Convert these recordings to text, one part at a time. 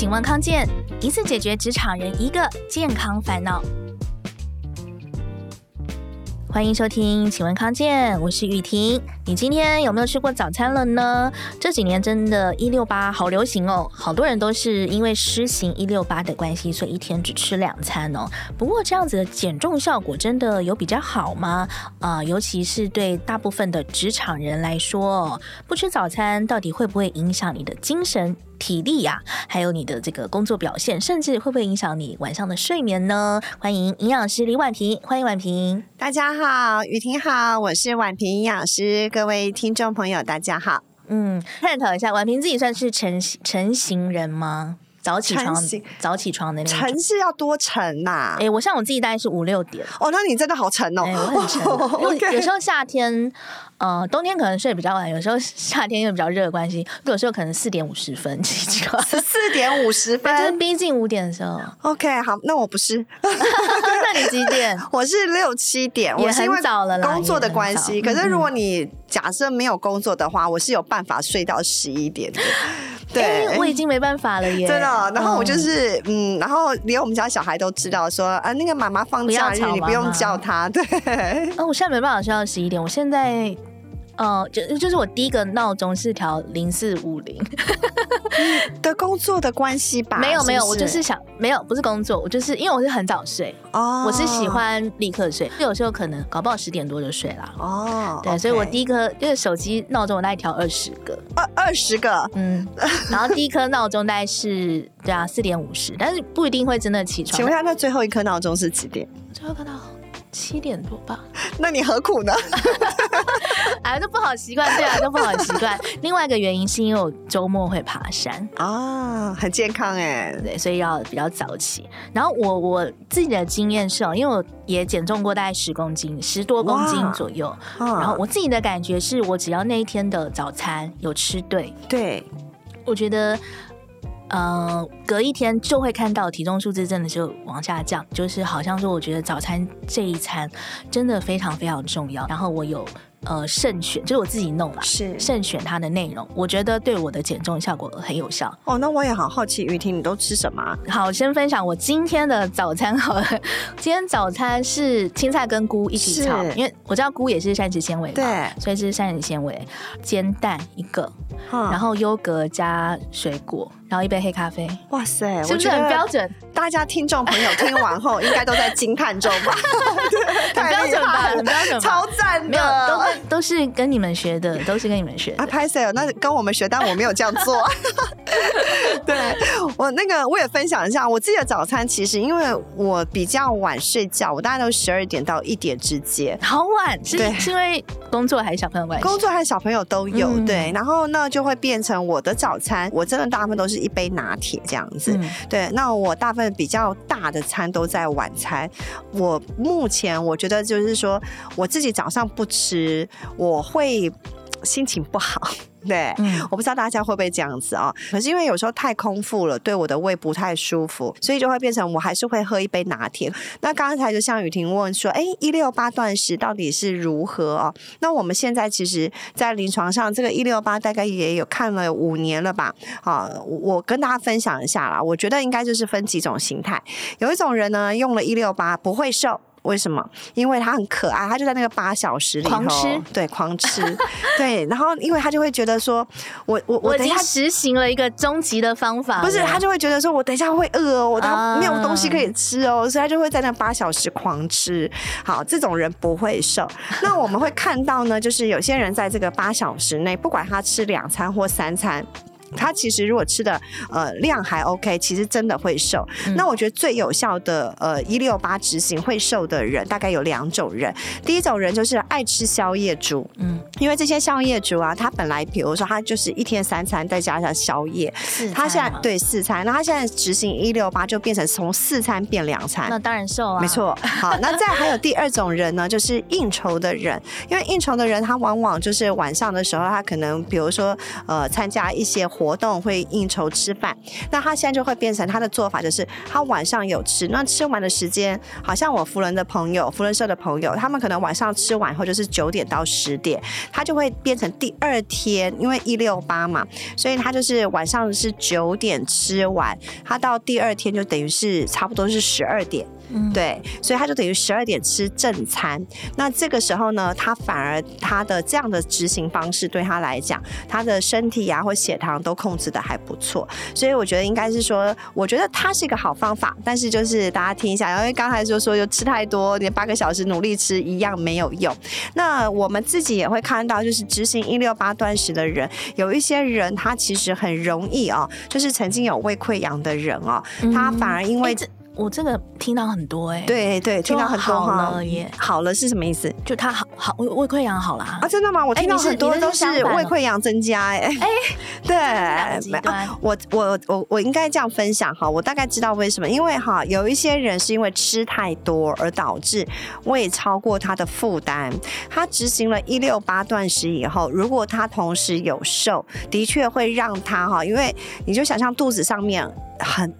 请问康健，一次解决职场人一个健康烦恼。欢迎收听，请问康健，我是雨婷。你今天有没有吃过早餐了呢？这几年真的“一六八”好流行哦，好多人都是因为施行“一六八”的关系，所以一天只吃两餐哦。不过这样子的减重效果真的有比较好吗？啊、尤其是对大部分的职场人来说，不吃早餐到底会不会影响你的精神？体力呀、还有你的这个工作表现，甚至会不会影响你晚上的睡眠呢？欢迎营养师李婉萍，欢迎婉萍。大家好，雨婷好，我是婉萍营养师，各位听众朋友大家好。嗯，探讨一下，婉平自己算是成成型人吗？早起床，早起床的那种。晨是要多晨呐、啊？哎、欸，我像我自己大概是五六点。哦，那你真的好晨哦。哎、欸，我很晨。Oh, okay. 有时候夏天，呃，冬天可能睡比较晚，有时候夏天又比较热的关系，有时候可能四点五十分起床。四点五十分，就是逼近五点的时候。OK，好，那我不是。那你几点？我是六七点。也很早了啦。工作的关系，可是如果你假设没有工作的话，我是有办法睡到十一点的。对、欸，我已经没办法了耶，真的。然后我就是嗯，嗯，然后连我们家小孩都知道说啊，那个妈妈放假日你不用叫他。对，哦，我现在没办法睡到十一点，我现在。哦、呃，就就是我第一个闹钟是调零四五零 的工作的关系吧？没有没有，我就是想没有，不是工作，我就是因为我是很早睡哦，我是喜欢立刻睡，有时候可能搞不好十点多就睡了哦。对所以我第一颗就是手机闹钟我大概调二十个，二二十个，嗯，然后第一颗闹钟大概是对啊四点五十，但是不一定会真的起床。请问一下，那最后一颗闹钟是几点？最后一颗闹七点多吧？那你何苦呢？哎，这不好习惯，对啊，这不好习惯。另外一个原因是因为我周末会爬山啊，很健康哎，对，所以要比较早起。然后我我自己的经验是哦，因为我也减重过大概十公斤，十多公斤左右。然后我自己的感觉是我只要那一天的早餐有吃对，对，我觉得。呃，隔一天就会看到体重数字真的就往下降，就是好像说，我觉得早餐这一餐真的非常非常重要。然后我有呃慎选，就是我自己弄了，是慎选它的内容，我觉得对我的减重效果很有效。哦，那我也好好奇，雨婷你都吃什么？好，先分享我今天的早餐好了。今天早餐是青菜跟菇一起炒，因为我知道菇也是膳食纤维，对，所以是膳食纤维。煎蛋一个，嗯、然后优格加水果。然后一杯黑咖啡，哇塞，是不是很标准？大家听众朋友听完后，应该都在惊叹中吧？很标准吧？很标？超赞的，没有，都都是跟你们学的，都是跟你们学的。啊，拍摄那跟我们学，但我没有这样做。对，我那个我也分享一下，我自己的早餐其实因为我比较晚睡觉，我大概都十二点到一点之间，好晚。是因为工作还是小朋友关系？工作还是小朋友都有。嗯、对，然后那就会变成我的早餐，我真的大部分都是。一杯拿铁这样子，嗯，对。那我大部分比较大的餐都在晚餐。我目前我觉得就是说，我自己早上不吃，我会心情不好。对、嗯，我不知道大家会不会这样子啊、哦？可是因为有时候太空腹了，对我的胃不太舒服，所以就会变成我还是会喝一杯拿铁。那刚才就像雨婷问说，哎，一六八断食到底是如何哦？那我们现在其实，在临床上，这个一六八大概也有看了五年了吧？啊，我跟大家分享一下啦。我觉得应该就是分几种形态，有一种人呢，用了一六八不会瘦。为什么？因为他很可爱，他就在那个八小时里头，狂吃，对，狂吃，对。然后，因为他就会觉得说，我我我等一下实行了一个终极的方法，不是他就会觉得说我等一下会饿哦，我他没有东西可以吃哦，所以他就会在那八小时狂吃。好，这种人不会瘦。那我们会看到呢，就是有些人在这个八小时内，不管他吃两餐或三餐。他其实如果吃的呃量还 OK，其实真的会瘦。嗯、那我觉得最有效的呃一六八执行会瘦的人，大概有两种人。第一种人就是爱吃宵夜族，嗯，因为这些宵夜族啊，他本来比如说他就是一天三餐再加上宵夜，他现在对四餐，那他现在执行一六八就变成从四餐变两餐，那当然瘦啊，没错。好，那再还有第二种人呢，就是应酬的人，因为应酬的人他往往就是晚上的时候，他可能比如说呃参加一些。活动会应酬吃饭，那他现在就会变成他的做法就是他晚上有吃，那吃完的时间，好像我福伦的朋友、福伦社的朋友，他们可能晚上吃完后就是九点到十点，他就会变成第二天，因为一六八嘛，所以他就是晚上是九点吃完，他到第二天就等于是差不多是十二点。嗯，对，所以他就等于十二点吃正餐。那这个时候呢，他反而他的这样的执行方式对他来讲，他的身体啊或血糖都控制的还不错。所以我觉得应该是说，我觉得它是一个好方法。但是就是大家听一下，因为刚才就说又吃太多，你八个小时努力吃一样没有用。那我们自己也会看到，就是执行一六八断食的人，有一些人他其实很容易哦，就是曾经有胃溃疡的人哦，他反而因为这。我这个听到很多哎、欸，对对，听到很多好了耶，好了是什么意思？就他好好胃胃溃疡好了啊？真的吗？我听到很多都是胃溃疡增加哎、欸、哎，对，我我我我应该这样分享哈，我大概知道为什么，因为哈有一些人是因为吃太多而导致胃超过他的负担，他执行了一六八断食以后，如果他同时有瘦，的确会让他哈，因为你就想象肚子上面很。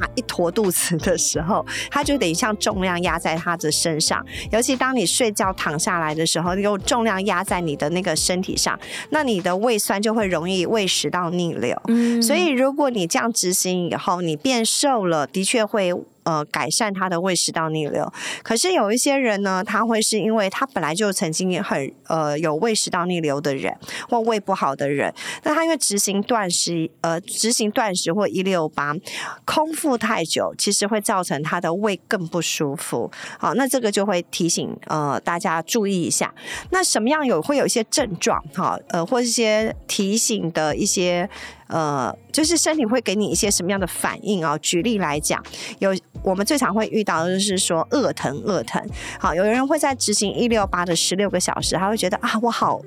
大一坨肚子的时候，它就等于像重量压在他的身上。尤其当你睡觉躺下来的时候，有重量压在你的那个身体上，那你的胃酸就会容易胃食道逆流。嗯，所以如果你这样执行以后，你变瘦了，的确会。呃，改善他的胃食道逆流。可是有一些人呢，他会是因为他本来就曾经很呃有胃食道逆流的人，或胃不好的人，那他因为执行断食，呃，执行断食或一六八，空腹太久，其实会造成他的胃更不舒服。好，那这个就会提醒呃大家注意一下。那什么样有会有一些症状？哈，呃，或一些提醒的一些。呃，就是身体会给你一些什么样的反应啊？举例来讲，有我们最常会遇到的就是说饿疼饿疼。好，有人会在执行一六八的十六个小时，他会觉得啊，我好，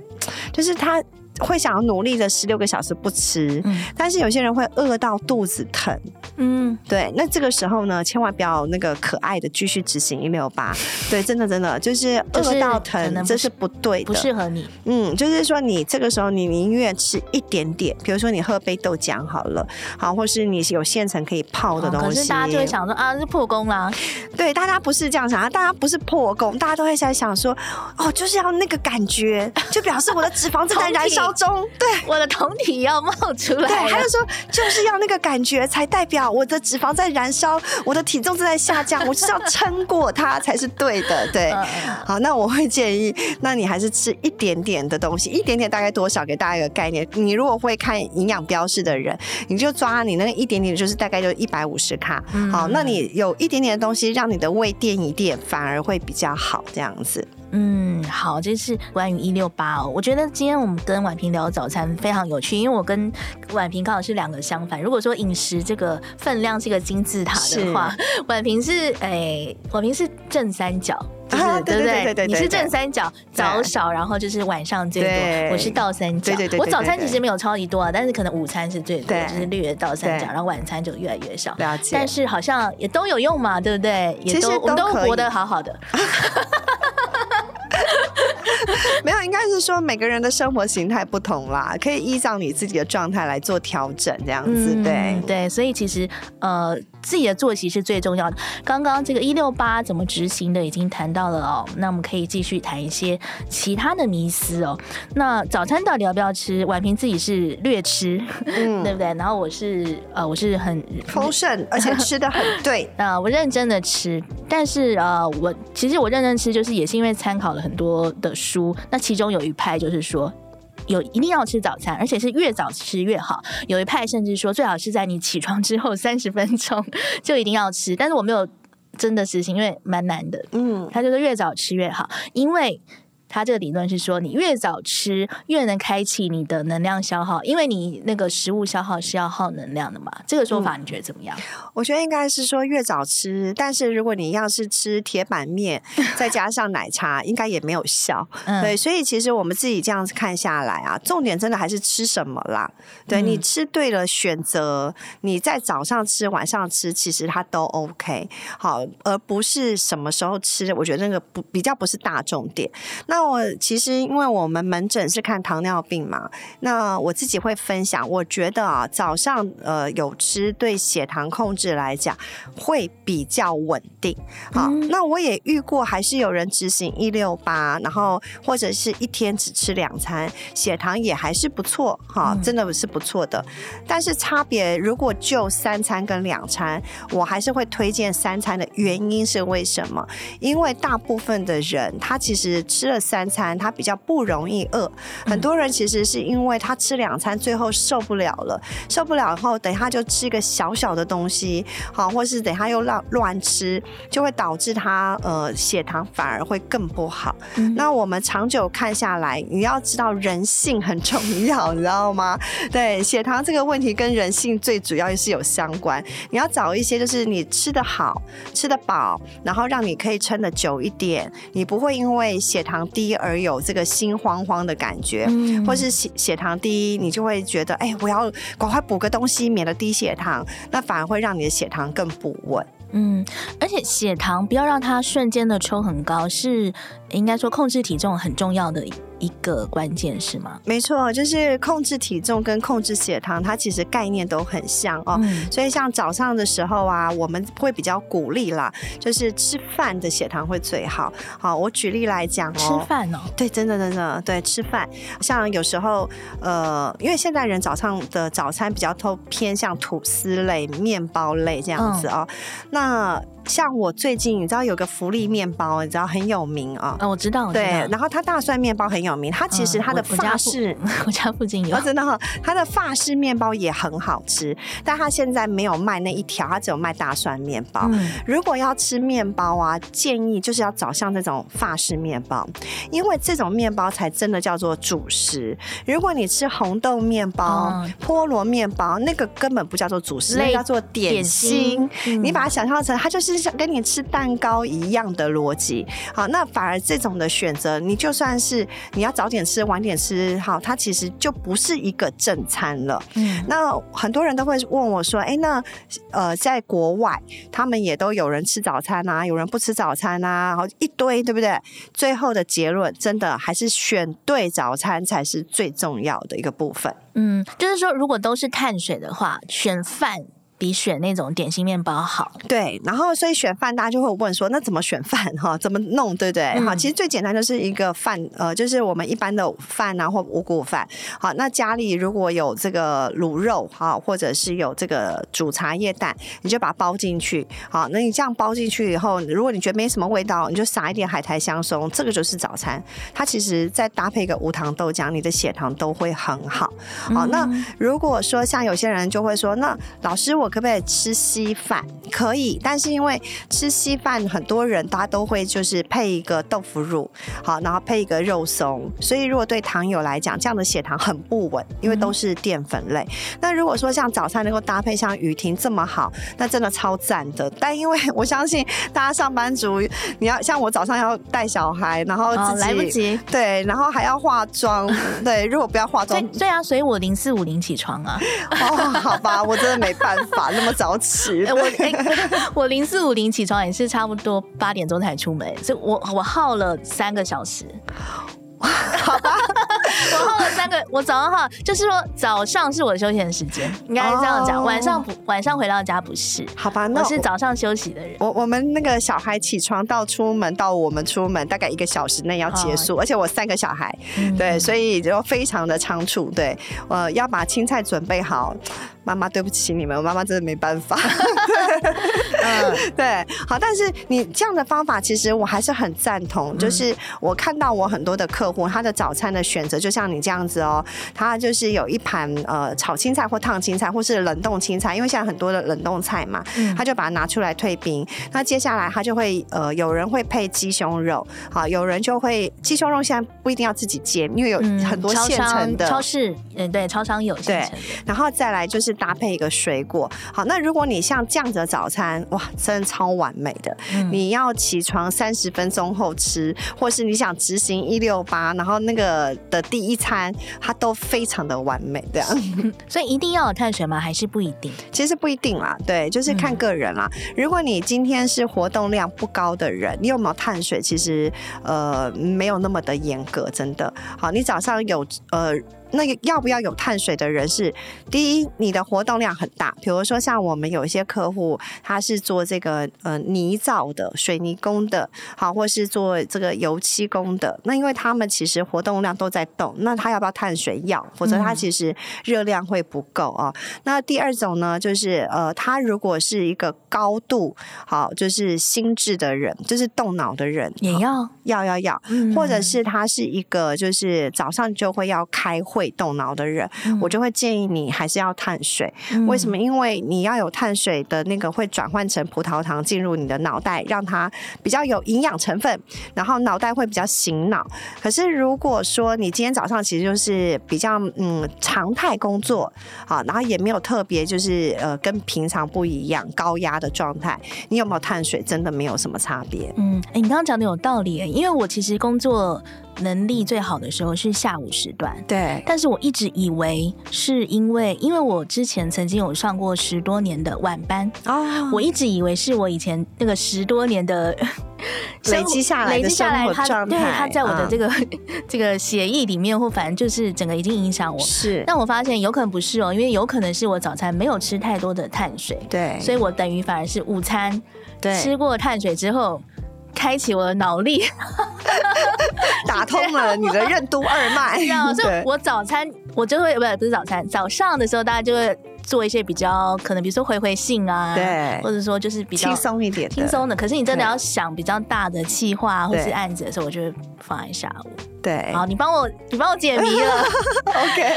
就是他。会想要努力的十六个小时不吃，嗯，但是有些人会饿到肚子疼，嗯，对，那这个时候呢，千万不要那个可爱的继续执行一六八，对，真的真的就是饿到疼，这是不对的，不适合你，嗯，就是说你这个时候你宁愿吃一点点，比如说你喝杯豆浆好了，好，或是你有现成可以泡的东西，哦，可是大家就会想说啊，是破功啦，对，大家不是这样想啊，大家不是破功，大家都会在想说，哦，就是要那个感觉，就表示我的脂肪正在燃烧。中对，我的酮体要冒出来，对，还有说就是要那个感觉，才代表我的脂肪在燃烧，我的体重正在下降，我是要撑过它才是对的，对。好，那我会建议，那你还是吃一点点的东西，一点点大概多少？给大家一个概念，你如果会看营养标示的人，你就抓你那个一点点，就是大概就一百五十卡。好，那你有一点点的东西，让你的胃垫一垫，反而会比较好，这样子。嗯，好，这是关于一六八哦。我觉得今天我们跟婉平聊早餐非常有趣，因为我跟婉平刚好是两个相反。如果说饮食这个分量是一个金字塔的话，婉平是哎，婉平是正三角，就是、啊、对不对？对对对对对，你是正三角，早少，然后就是晚上最多。我是倒三角，对对对，对，我早餐其实没有超级多啊，但是可能午餐是最多，就是略倒三角，然后晚餐就越来越少。了解，但是好像也都有用嘛，对不对？也都，其实都我们都活得好好的。没有，应该是说每个人的生活形态不同啦，可以依照你自己的状态来做调整，这样子，对、嗯、对，所以其实呃。自己的作息是最重要的。刚刚这个一六八怎么执行的已经谈到了哦，那我们可以继续谈一些其他的迷思哦。那早餐到底要不要吃？婉平自己是略吃，嗯，对不对？然后我是呃，我是很丰盛，而且吃的很对。呃，我认真的吃，但是呃，我其实我认真吃，就是也是因为参考了很多的书。那其中有一派就是说。有一定要吃早餐，而且是越早吃越好。有一派甚至说，最好是在你起床之后三十分钟 就一定要吃。但是我没有真的实行，因为蛮难的。嗯，他就是越早吃越好，因为。他这个理论是说，你越早吃，越能开启你的能量消耗，因为你那个食物消耗是要耗能量的嘛。这个说法你觉得怎么样？嗯、我觉得应该是说越早吃，但是如果你要是吃铁板面，再加上奶茶，应该也没有效。嗯、对，所以其实我们自己这样子看下来啊，重点真的还是吃什么啦。对，你吃对了选择，你在早上吃、晚上吃，其实它都 OK。好，而不是什么时候吃，我觉得那个不比较不是大重点。那那我其实因为我们门诊是看糖尿病嘛，那我自己会分享，我觉得啊，早上呃有吃对血糖控制来讲会比较稳定。好，嗯、那我也遇过，还是有人执行一六八，然后或者是一天只吃两餐，血糖也还是不错，哈，真的是不错的。嗯、但是差别如果就三餐跟两餐，我还是会推荐三餐的原因是为什么？因为大部分的人他其实吃了三餐，他比较不容易饿。很多人其实是因为他吃两餐，最后受不了了，受不了后，等一下就吃一个小小的东西，好，或是等一下又乱乱吃，就会导致他呃血糖反而会更不好。嗯、那我们长久看下来，你要知道人性很重要，你知道吗？对，血糖这个问题跟人性最主要是有相关。你要找一些就是你吃得好、吃得饱，然后让你可以撑得久一点，你不会因为血糖低而有这个心慌慌的感觉，嗯、或是血血糖低，你就会觉得哎，我要赶快补个东西，免得低血糖，那反而会让你的血糖更不稳。嗯，而且血糖不要让它瞬间的冲很高，是应该说控制体重很重要的一个关键，是吗？没错，就是控制体重跟控制血糖，它其实概念都很像哦。嗯、所以像早上的时候啊，我们会比较鼓励啦，就是吃饭的血糖会最好。好，我举例来讲哦，吃饭哦，对，真的真的对，吃饭。像有时候呃，因为现在人早上的早餐比较都偏向吐司类、面包类这样子哦，嗯、那。像我最近，你知道有个福利面包，你知道很有名啊？哦，我知道。对，然后它大蒜面包很有名，它其实它的法式，我家附近有，真的哈，它的法式面包也很好吃，但它现在没有卖那一条，它只有卖大蒜面包。如果要吃面包啊，建议就是要找像这种法式面包，因为这种面包才真的叫做主食。如果你吃红豆面包、菠萝面包，那个根本不叫做主食，那叫做点心。你把它想象成，它就是。就像跟你吃蛋糕一样的逻辑，好，那反而这种的选择，你就算是你要早点吃、晚点吃，好，它其实就不是一个正餐了。嗯，那很多人都会问我说：“哎、欸，那呃，在国外他们也都有人吃早餐啊，有人不吃早餐啊，然后一堆，对不对？”最后的结论，真的还是选对早餐才是最重要的一个部分。嗯，就是说，如果都是碳水的话，选饭。比选那种点心面包好，对。然后所以选饭，大家就会问说，那怎么选饭 哈？怎么弄，对不对？好、嗯，其实最简单就是一个饭，呃，就是我们一般的饭啊，或五谷饭。好，那家里如果有这个卤肉哈，或者是有这个煮茶叶蛋，你就把它包进去。好，那你这样包进去以后，如果你觉得没什么味道，你就撒一点海苔香松，这个就是早餐。它其实再搭配一个无糖豆浆，你的血糖都会很好。好，那如果说像有些人就会说，那老师我。可不可以吃稀饭？可以，但是因为吃稀饭，很多人大家都会就是配一个豆腐乳，好，然后配一个肉松，所以如果对糖友来讲，这样的血糖很不稳，因为都是淀粉类。嗯、那如果说像早餐能够搭配像雨婷这么好，那真的超赞的。但因为我相信大家上班族，你要像我早上要带小孩，然后自己、哦、来不及，对，然后还要化妆，对，如果不要化妆，对啊，所以我零四五零起床啊。哦，好吧，我真的没办法。那么早起，我 我零四五零起床也是差不多八点钟才出门，所以我我耗了三个小时。好吧，我耗了三个，我早上耗，就是说早上是我的休闲时间，应该是这样讲。晚上不，晚上回到家不是。好吧，那我是早上休息的人。我我们那个小孩起床到出门到我们出门大概一个小时内要结束，而且我三个小孩，对，所以就非常的仓促。对，呃，要把青菜准备好。妈妈，对不起你们，我妈妈真的没办法。嗯，对，好，但是你这样的方法，其实我还是很赞同。就是我看到我很多的客户，他的早餐的选择就像你这样子哦，他就是有一盘呃炒青菜或烫青菜，或是冷冻青菜，因为现在很多的冷冻菜嘛，他就把它拿出来退冰。那接下来他就会呃，有人会配鸡胸肉，好，有人就会鸡胸肉现在不一定要自己煎，因为有很多现成的，超市，嗯，对，超商有现成的。对，然后再来就是。是搭配一个水果。好，那如果你像这样子的早餐，哇，真的超完美的。嗯、你要起床三十分钟后吃，或是你想执行一六八，然后那个的第一餐，它都非常的完美。这样，所以一定要有碳水吗？还是不一定？其实不一定啦，对，就是看个人啦。嗯、如果你今天是活动量不高的人，你有没有碳水？其实呃没有那么的严格，真的。好，你早上有呃。那个要不要有碳水的人是第一，你的活动量很大，比如说像我们有一些客户，他是做这个呃泥造的、水泥工的，好，或是做这个油漆工的。那因为他们其实活动量都在动，那他要不要碳水？要，否则他其实热量会不够啊。嗯、那第二种呢，就是呃，他如果是一个高度好，就是心智的人，就是动脑的人，也要要要要，嗯、或者是他是一个就是早上就会要开会。会动脑的人，嗯、我就会建议你还是要碳水。嗯、为什么？因为你要有碳水的那个会转换成葡萄糖进入你的脑袋，让它比较有营养成分，然后脑袋会比较醒脑。可是如果说你今天早上其实就是比较嗯常态工作啊，然后也没有特别就是呃跟平常不一样高压的状态，你有没有碳水真的没有什么差别。嗯，哎，你刚刚讲的有道理，因为我其实工作。能力最好的时候是下午时段，对。但是我一直以为是因为，因为我之前曾经有上过十多年的晚班。哦，我一直以为是我以前那个十多年的 累积下来的生活状态，累积下来，他对他在我的这个、嗯、这个协议里面，或反正就是整个已经影响我。是，但我发现有可能不是哦，因为有可能是我早餐没有吃太多的碳水，对，所以我等于反而是午餐对。吃过碳水之后。开启我的脑力，打通了你的任督二脉。所以我早餐我就会不是不是早餐，早上的时候大家就会做一些比较可能，比如说回回信啊，对，或者说就是比较轻松一点轻松的。可是你真的要想比较大的计划或是案子的时候，我就会放在下午。对，好，你帮我，你帮我解谜了。OK，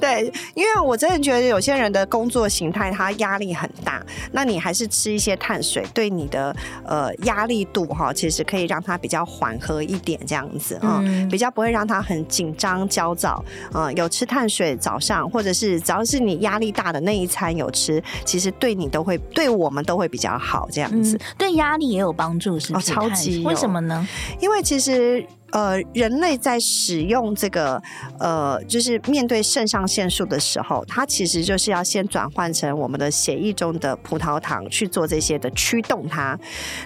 对，因为我真的觉得有些人的工作形态他压力很大，那你还是吃一些碳水，对你的呃压力度哈，其实可以让他比较缓和一点，这样子啊，嗯、比较不会让他很紧张焦躁。嗯，有吃碳水早上，或者是只要是你压力大的那一餐有吃，其实对你都会，对我们都会比较好，这样子。嗯、对压力也有帮助，是不是？哦、超级。为什么呢？因为其实。呃，人类在使用这个呃，就是面对肾上腺素的时候，它其实就是要先转换成我们的血液中的葡萄糖去做这些的驱动它。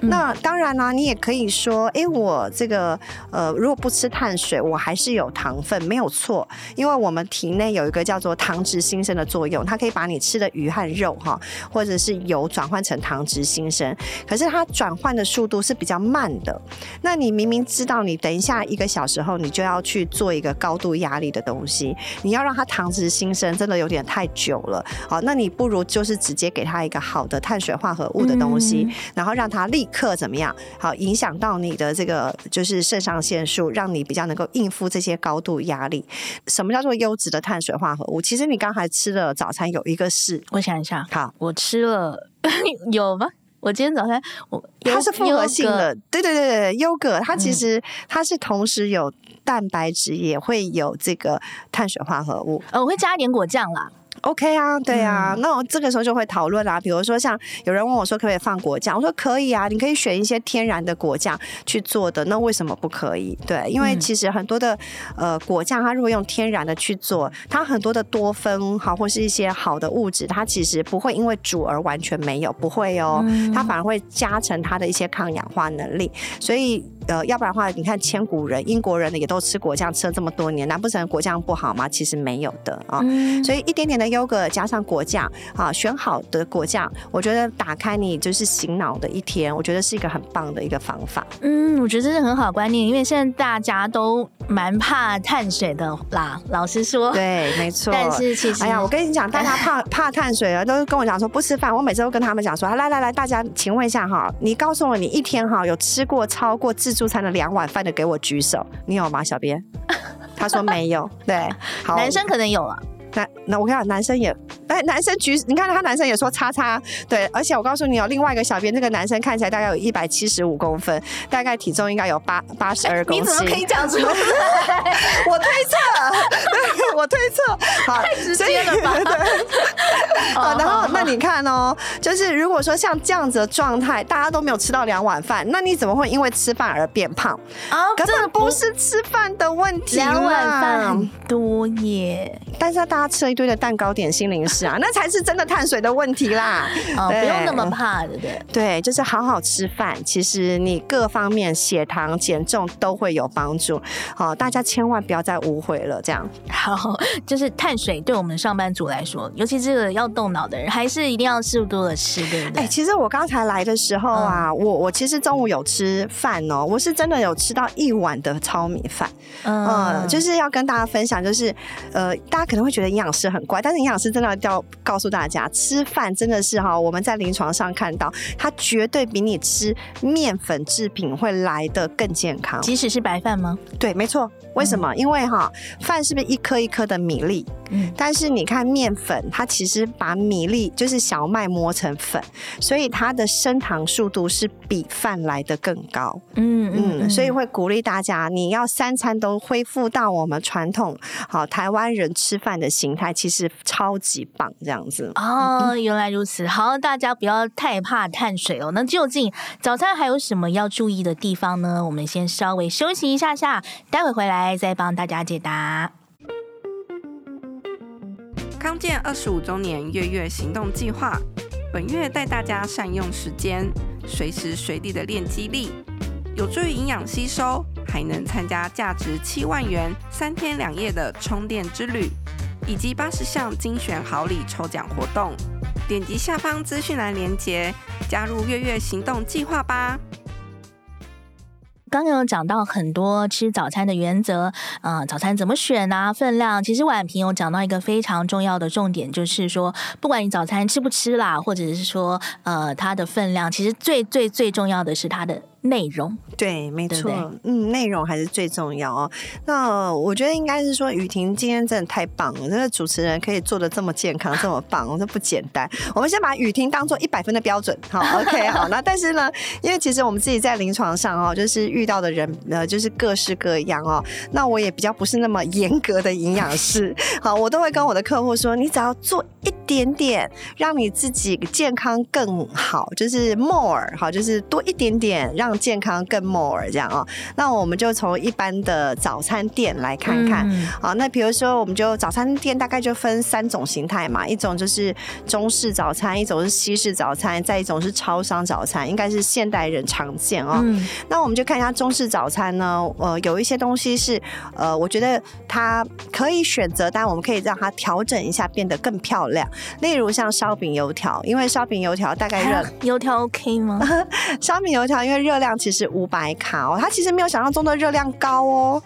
嗯、那当然啦，你也可以说，哎，我这个呃，如果不吃碳水，我还是有糖分，没有错，因为我们体内有一个叫做糖质新生的作用，它可以把你吃的鱼和肉哈，或者是油转换成糖质新生，可是它转换的速度是比较慢的。那你明明知道，你等一下。下一个小时后，你就要去做一个高度压力的东西，你要让他糖质新生，真的有点太久了。好，那你不如就是直接给他一个好的碳水化合物的东西，嗯、然后让他立刻怎么样？好，影响到你的这个就是肾上腺素，让你比较能够应付这些高度压力。什么叫做优质的碳水化合物？其实你刚才吃的早餐有一个是，我想一下，好，我吃了 有吗？我今天早餐我它是复合性的，对对对对，优格它其实它是同时有蛋白质，也会有这个碳水化合物。呃，我会加一点果酱啦。OK 啊，对啊，嗯、那我这个时候就会讨论啦。比如说，像有人问我说，可不可以放果酱？我说可以啊，你可以选一些天然的果酱去做的。那为什么不可以？对，因为其实很多的呃果酱，它如果用天然的去做，它很多的多酚好或是一些好的物质，它其实不会因为煮而完全没有，不会哦，它反而会加成它的一些抗氧化能力。所以。呃，要不然的话，你看千古人，英国人呢也都吃果酱吃了这么多年，难不成果酱不好吗？其实没有的啊。嗯、所以一点点的优格加上果酱啊，选好的果酱，我觉得打开你就是醒脑的一天，我觉得是一个很棒的一个方法。嗯，我觉得这是很好的观念，因为现在大家都蛮怕碳水的啦。老实说，对，没 错。但是其实，哎呀，我跟你讲，大家怕 怕碳水啊，都跟我讲说不吃饭。我每次都跟他们讲说，来来来，大家请问一下哈，你告诉我你一天哈有吃过超过自出餐的两碗饭的给我举手，你有吗，小编？他说没有。对，好，男生可能有了。那那我看男生也，哎，男生举，你看他男生也说叉叉。对，而且我告诉你哦另外一个小编，那个男生看起来大概有一百七十五公分，大概体重应该有八八十二公斤。你怎么可以讲出来？我推测，我推测，好，太直接了吧？好，然后那你看哦，就是如果说像这样子的状态，大家都没有吃到两碗饭，那你怎么会因为吃饭而变胖啊？根本不是吃饭的问题，两碗饭很多耶。但是大家吃了一堆的蛋糕、点心、零食啊，那才是真的碳水的问题啦。哦，不用那么怕，对不对？对，就是好好吃饭，其实你各方面血糖减重都会有帮助。好，大家千万不要再误会了，这样。好，就是碳水对我们上班族来说，尤其这个要动脑的人，还是一定要适度的吃，对不对？哎、欸，其实我刚才来的时候啊，嗯、我我其实中午有吃饭哦，我是真的有吃到一碗的糙米饭。嗯、呃，就是要跟大家分享，就是呃，大家可能会觉得营养师很乖，但是营养师真的要告诉大家，吃饭真的是哈，我们在临床上看到，它绝对比你吃面粉制品会来得更健康。即使是白饭吗？对，没错。为什么？嗯、因为哈，饭是不是一颗一颗的米粒？嗯，但是你看面粉，它其实把米粒就是小麦磨成粉，所以它的升糖速度是比饭来得更高。嗯嗯，嗯，所以会鼓励大家，你要三餐都恢复到我们传统好台湾人吃饭的形态，其实超级棒这样子。哦，原来如此。好，大家不要太怕碳水哦。那究竟早餐还有什么要注意的地方呢？我们先稍微休息一下下，待会回来再帮大家解答。康健二十五周年月月行动计划，本月带大家善用时间，随时随地的练肌力，有助于营养吸收，还能参加价值七万元三天两夜的充电之旅，以及八十项精选好礼抽奖活动。点击下方资讯栏连接，加入月月行动计划吧。刚刚有讲到很多吃早餐的原则，呃，早餐怎么选啊？分量，其实婉萍有讲到一个非常重要的重点，就是说，不管你早餐吃不吃啦，或者是说，呃，它的分量，其实最最最重要的是它的。内容对，没错，对对嗯，内容还是最重要哦。那我觉得应该是说，雨婷今天真的太棒了，这个主持人可以做的这么健康，这么棒，这不简单。我们先把雨婷当做一百分的标准，好，OK，好。那但是呢，因为其实我们自己在临床上哦，就是遇到的人呃，就是各式各样哦。那我也比较不是那么严格的营养师，好，我都会跟我的客户说，你只要做一点点，让你自己健康更好，就是 more，好，就是多一点点让。健康更 more 这样哦，那我们就从一般的早餐店来看看。好，那比如说，我们就早餐店大概就分三种形态嘛，一种就是中式早餐，一种是西式早餐，再一种是超商早餐，应该是现代人常见哦。那我们就看一下中式早餐呢，呃，有一些东西是呃，我觉得它可以选择，但我们可以让它调整一下，变得更漂亮。例如像烧饼油条，因为烧饼油条大概热油条 OK 吗？烧饼油条因为热量其实五百卡哦，它其实没有想象中的热量高哦。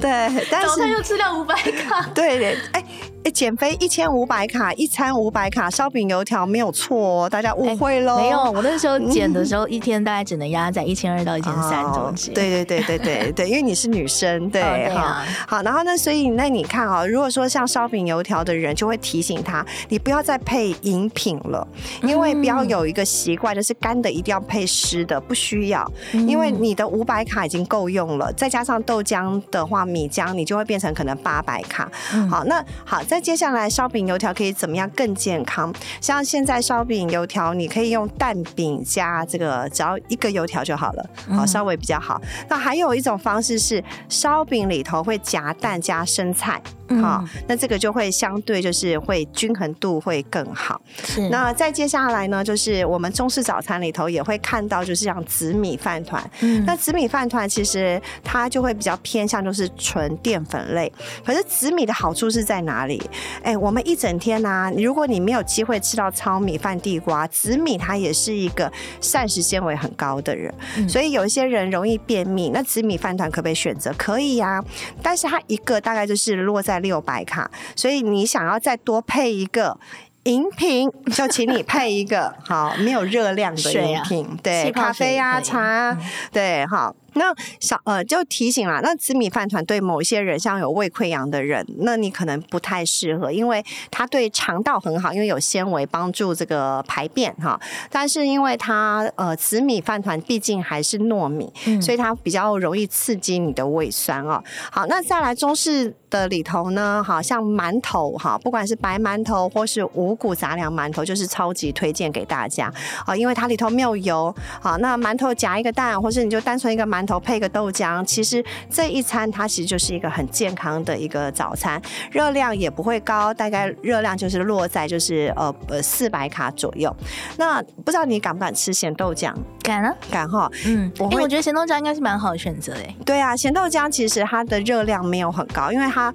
对，但是早餐又吃掉五百卡。对 对，哎。哎，减肥一千五百卡，一餐五百卡，烧饼油条没有错哦，大家误会喽。没有，我那时候减的时候，一天大概只能压在一千二到一千三中间。对对对对对 对，因为你是女生，对哈。好，然后呢，所以那你看啊，如果说像烧饼油条的人，就会提醒他，你不要再配饮品了，因为不要有一个习惯，就是干的一定要配湿的，不需要，因为你的五百卡已经够用了，再加上豆浆的话，米浆你就会变成可能八百卡。好，那好。再接下来烧饼油条可以怎么样更健康？像现在烧饼油条，你可以用蛋饼加这个，只要一个油条就好了，好，稍微比较好。那还有一种方式是烧饼里头会夹蛋加生菜。好，嗯、那这个就会相对就是会均衡度会更好。是，那再接下来呢，就是我们中式早餐里头也会看到，就是像紫米饭团。嗯，那紫米饭团其实它就会比较偏向就是纯淀粉类。可是紫米的好处是在哪里？哎、欸，我们一整天呢、啊，如果你没有机会吃到糙米饭、地瓜，紫米它也是一个膳食纤维很高的人。嗯、所以有一些人容易便秘，那紫米饭团可不可以选择？可以呀、啊，但是它一个大概就是落在。六百卡，所以你想要再多配一个饮品，就请你配一个 好没有热量的饮品，啊、对，咖啡啊、茶对，好。那小呃就提醒啦，那紫米饭团对某些人，像有胃溃疡的人，那你可能不太适合，因为它对肠道很好，因为有纤维帮助这个排便哈。但是因为它呃紫米饭团毕竟还是糯米，嗯、所以它比较容易刺激你的胃酸哦。好，那再来中式的里头呢，好像馒头哈，不管是白馒头或是五谷杂粮馒头，就是超级推荐给大家啊，因为它里头没有油。好，那馒头夹一个蛋，或是你就单纯一个馒头配个豆浆，其实这一餐它其实就是一个很健康的一个早餐，热量也不会高，大概热量就是落在就是呃呃四百卡左右。那不知道你敢不敢吃咸豆浆？敢啊，敢哈。嗯，我会、欸、我觉得咸豆浆应该是蛮好的选择诶。对啊，咸豆浆其实它的热量没有很高，因为它。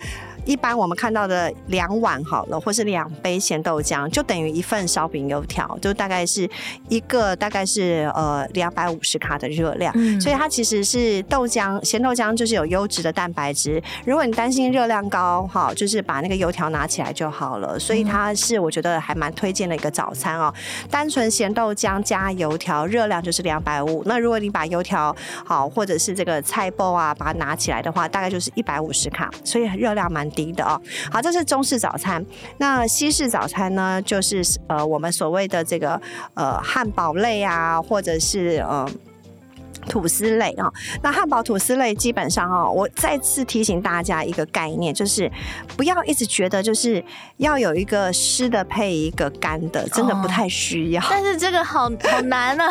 一般我们看到的两碗好了，或是两杯咸豆浆，就等于一份烧饼油条，就大概是一个大概是呃两百五十卡的热量。嗯，所以它其实是豆浆，咸豆浆就是有优质的蛋白质。如果你担心热量高，哈，就是把那个油条拿起来就好了。所以它是我觉得还蛮推荐的一个早餐哦。单纯咸豆浆加油条，热量就是两百五。那如果你把油条好，或者是这个菜包啊，把它拿起来的话，大概就是一百五十卡，所以热量蛮低的哦，好，这是中式早餐。那西式早餐呢，就是呃，我们所谓的这个呃汉堡类啊，或者是呃。吐司类啊，那汉堡吐司类基本上哦，我再次提醒大家一个概念，就是不要一直觉得就是要有一个湿的配一个干的，真的不太需要。哦、但是这个好 好难啊。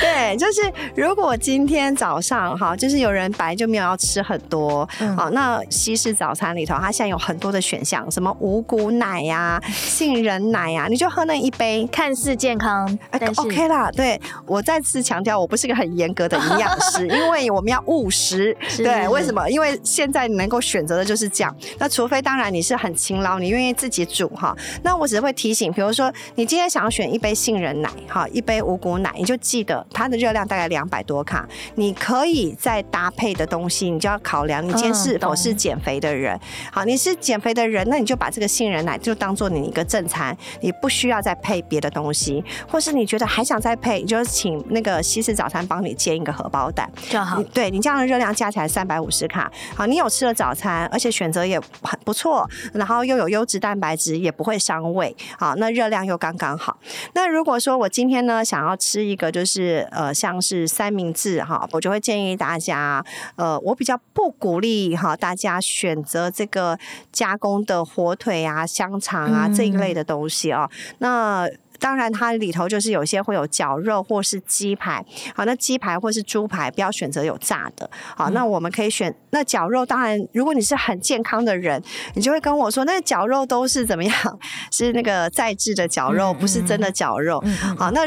对，就是如果今天早上哈，就是有人本来就没有要吃很多，好、嗯，那西式早餐里头，它现在有很多的选项，什么五谷奶呀、啊、杏仁奶呀、啊，你就喝那一杯，看似健康，哎，OK 啦。对，我再次强调，我不是个很严格的。营养师，因为我们要务实，对，为什么？因为现在你能够选择的就是这样。那除非当然你是很勤劳，你愿意自己煮哈。那我只会提醒，比如说你今天想要选一杯杏仁奶哈，一杯五谷奶，你就记得它的热量大概两百多卡。你可以再搭配的东西，你就要考量你今天是否是减肥的人。好，你是减肥的人，那你就把这个杏仁奶就当做你一个正餐，你不需要再配别的东西，或是你觉得还想再配，你就请那个西式早餐帮你煎一个荷包蛋就好，你对你这样的热量加起来三百五十卡，好，你有吃了早餐，而且选择也很不错，然后又有优质蛋白质，也不会伤胃，好，那热量又刚刚好。那如果说我今天呢想要吃一个就是呃像是三明治哈，我就会建议大家，呃，我比较不鼓励哈大家选择这个加工的火腿啊、香肠啊这一类的东西哦，那。当然，它里头就是有些会有绞肉或是鸡排，好，那鸡排或是猪排不要选择有炸的，好，那我们可以选那绞肉。当然，如果你是很健康的人，你就会跟我说，那绞肉都是怎么样？是那个再制的绞肉，不是真的绞肉。好，那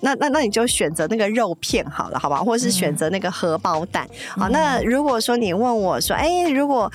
那那那你就选择那个肉片好了，好吧？或者是选择那个荷包蛋。好，那如果说你问我说，哎，如果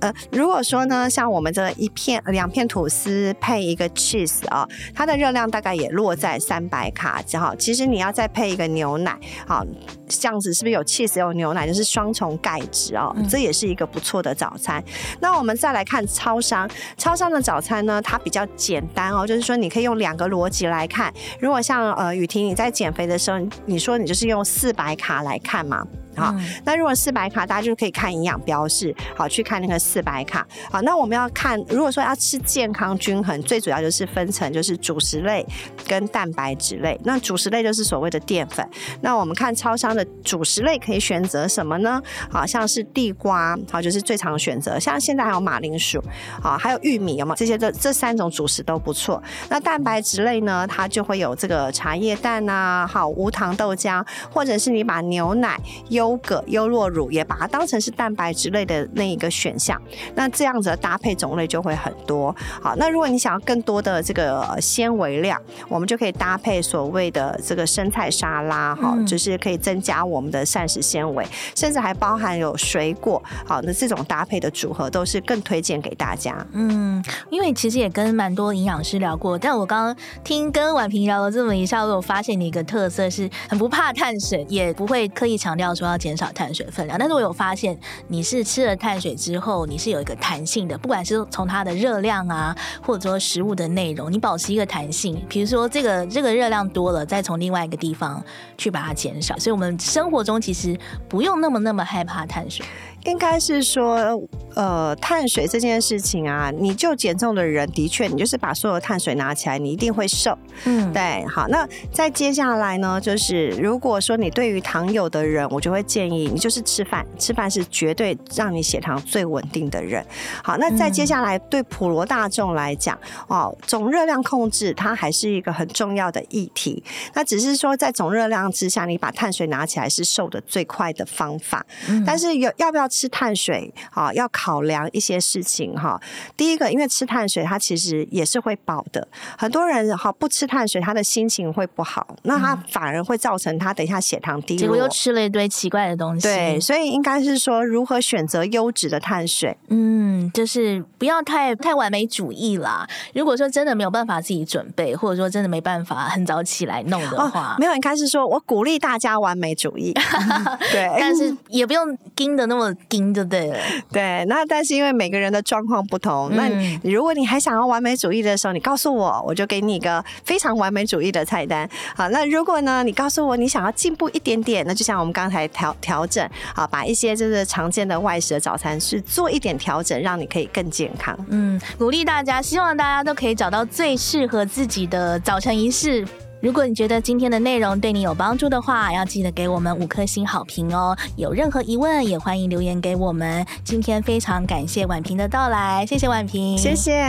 呃，如果说呢，像我们这一片两片吐司配一个 cheese 啊，它的热量大概也落在三百卡，哈。其实你要再配一个牛奶，好，这样子是不是有 cheese 有牛奶，就是双重钙质哦，这也是一个不错的早餐。那我们再来看超商，超商的早餐呢，它比较简单哦，就是说你可以用两个逻辑来看。如果像呃雨婷你在减肥的时候，你说你就是用四百卡来看嘛。好，那如果四百卡，大家就可以看营养标示，好，去看那个四百卡。好，那我们要看，如果说要吃健康均衡，最主要就是分成就是主食类跟蛋白质类。那主食类就是所谓的淀粉。那我们看超商的主食类可以选择什么呢？好像是地瓜，好，就是最常选择。像现在还有马铃薯，好，还有玉米，有没有？这些这这三种主食都不错。那蛋白质类呢，它就会有这个茶叶蛋啊，好，无糖豆浆，或者是你把牛奶优优格、优酪乳也把它当成是蛋白质类的那一个选项，那这样子的搭配种类就会很多。好，那如果你想要更多的这个纤维量，我们就可以搭配所谓的这个生菜沙拉，哈、嗯，就是可以增加我们的膳食纤维，甚至还包含有水果。好，那这种搭配的组合都是更推荐给大家。嗯，因为其实也跟蛮多营养师聊过，但我刚刚听跟婉平聊了这么一下，我有发现你一个特色是很不怕碳水，也不会刻意强调说要。减少碳水分量，但是我有发现你是吃了碳水之后，你是有一个弹性的，不管是从它的热量啊，或者说食物的内容，你保持一个弹性。比如说这个这个热量多了，再从另外一个地方去把它减少，所以我们生活中其实不用那么那么害怕碳水。应该是说，呃，碳水这件事情啊，你就减重的人，的确，你就是把所有碳水拿起来，你一定会瘦。嗯，对。好，那再接下来呢，就是如果说你对于糖友的人，我就会建议你就是吃饭，吃饭是绝对让你血糖最稳定的人。好，那再接下来对普罗大众来讲，哦，总热量控制它还是一个很重要的议题。那只是说在总热量之下，你把碳水拿起来是瘦的最快的方法。嗯，但是有要不要吃碳水？啊，要考量一些事情哈。第一个，因为吃碳水它其实也是会饱的。很多人哈不吃碳水，他的心情会不好，那他反而会造成他等一下血糖低落。结果又吃了一堆奇怪的东西。对，所以应该是说如何选择优质的碳水。嗯，就是不要太太完美主义啦。如果说真的没有办法自己准备，或者说真的没办法很早起来弄的话，哦、没有，应该是说我鼓励大家完美主义。对，但是也不用盯的那么盯，就对了。对，那但是因为每个人的状况不同，嗯、那你如果你还想要完美主义的时候，你告诉我，我就给你一个非常完美主义的菜单。好，那如果呢，你告诉我你想要进步一点点，那就像我们刚才调调整，啊，把一些就是常见的外食的早餐是做一点调整，让你可以更健康。嗯，鼓励大家，希望大家都可以找到最适合自己的早晨仪式。如果你觉得今天的内容对你有帮助的话，要记得给我们五颗星好评哦。有任何疑问也欢迎留言给我们。今天非常感谢婉平的到来，谢谢婉平，谢谢。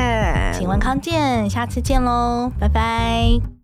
请问康健，下次见喽，拜拜。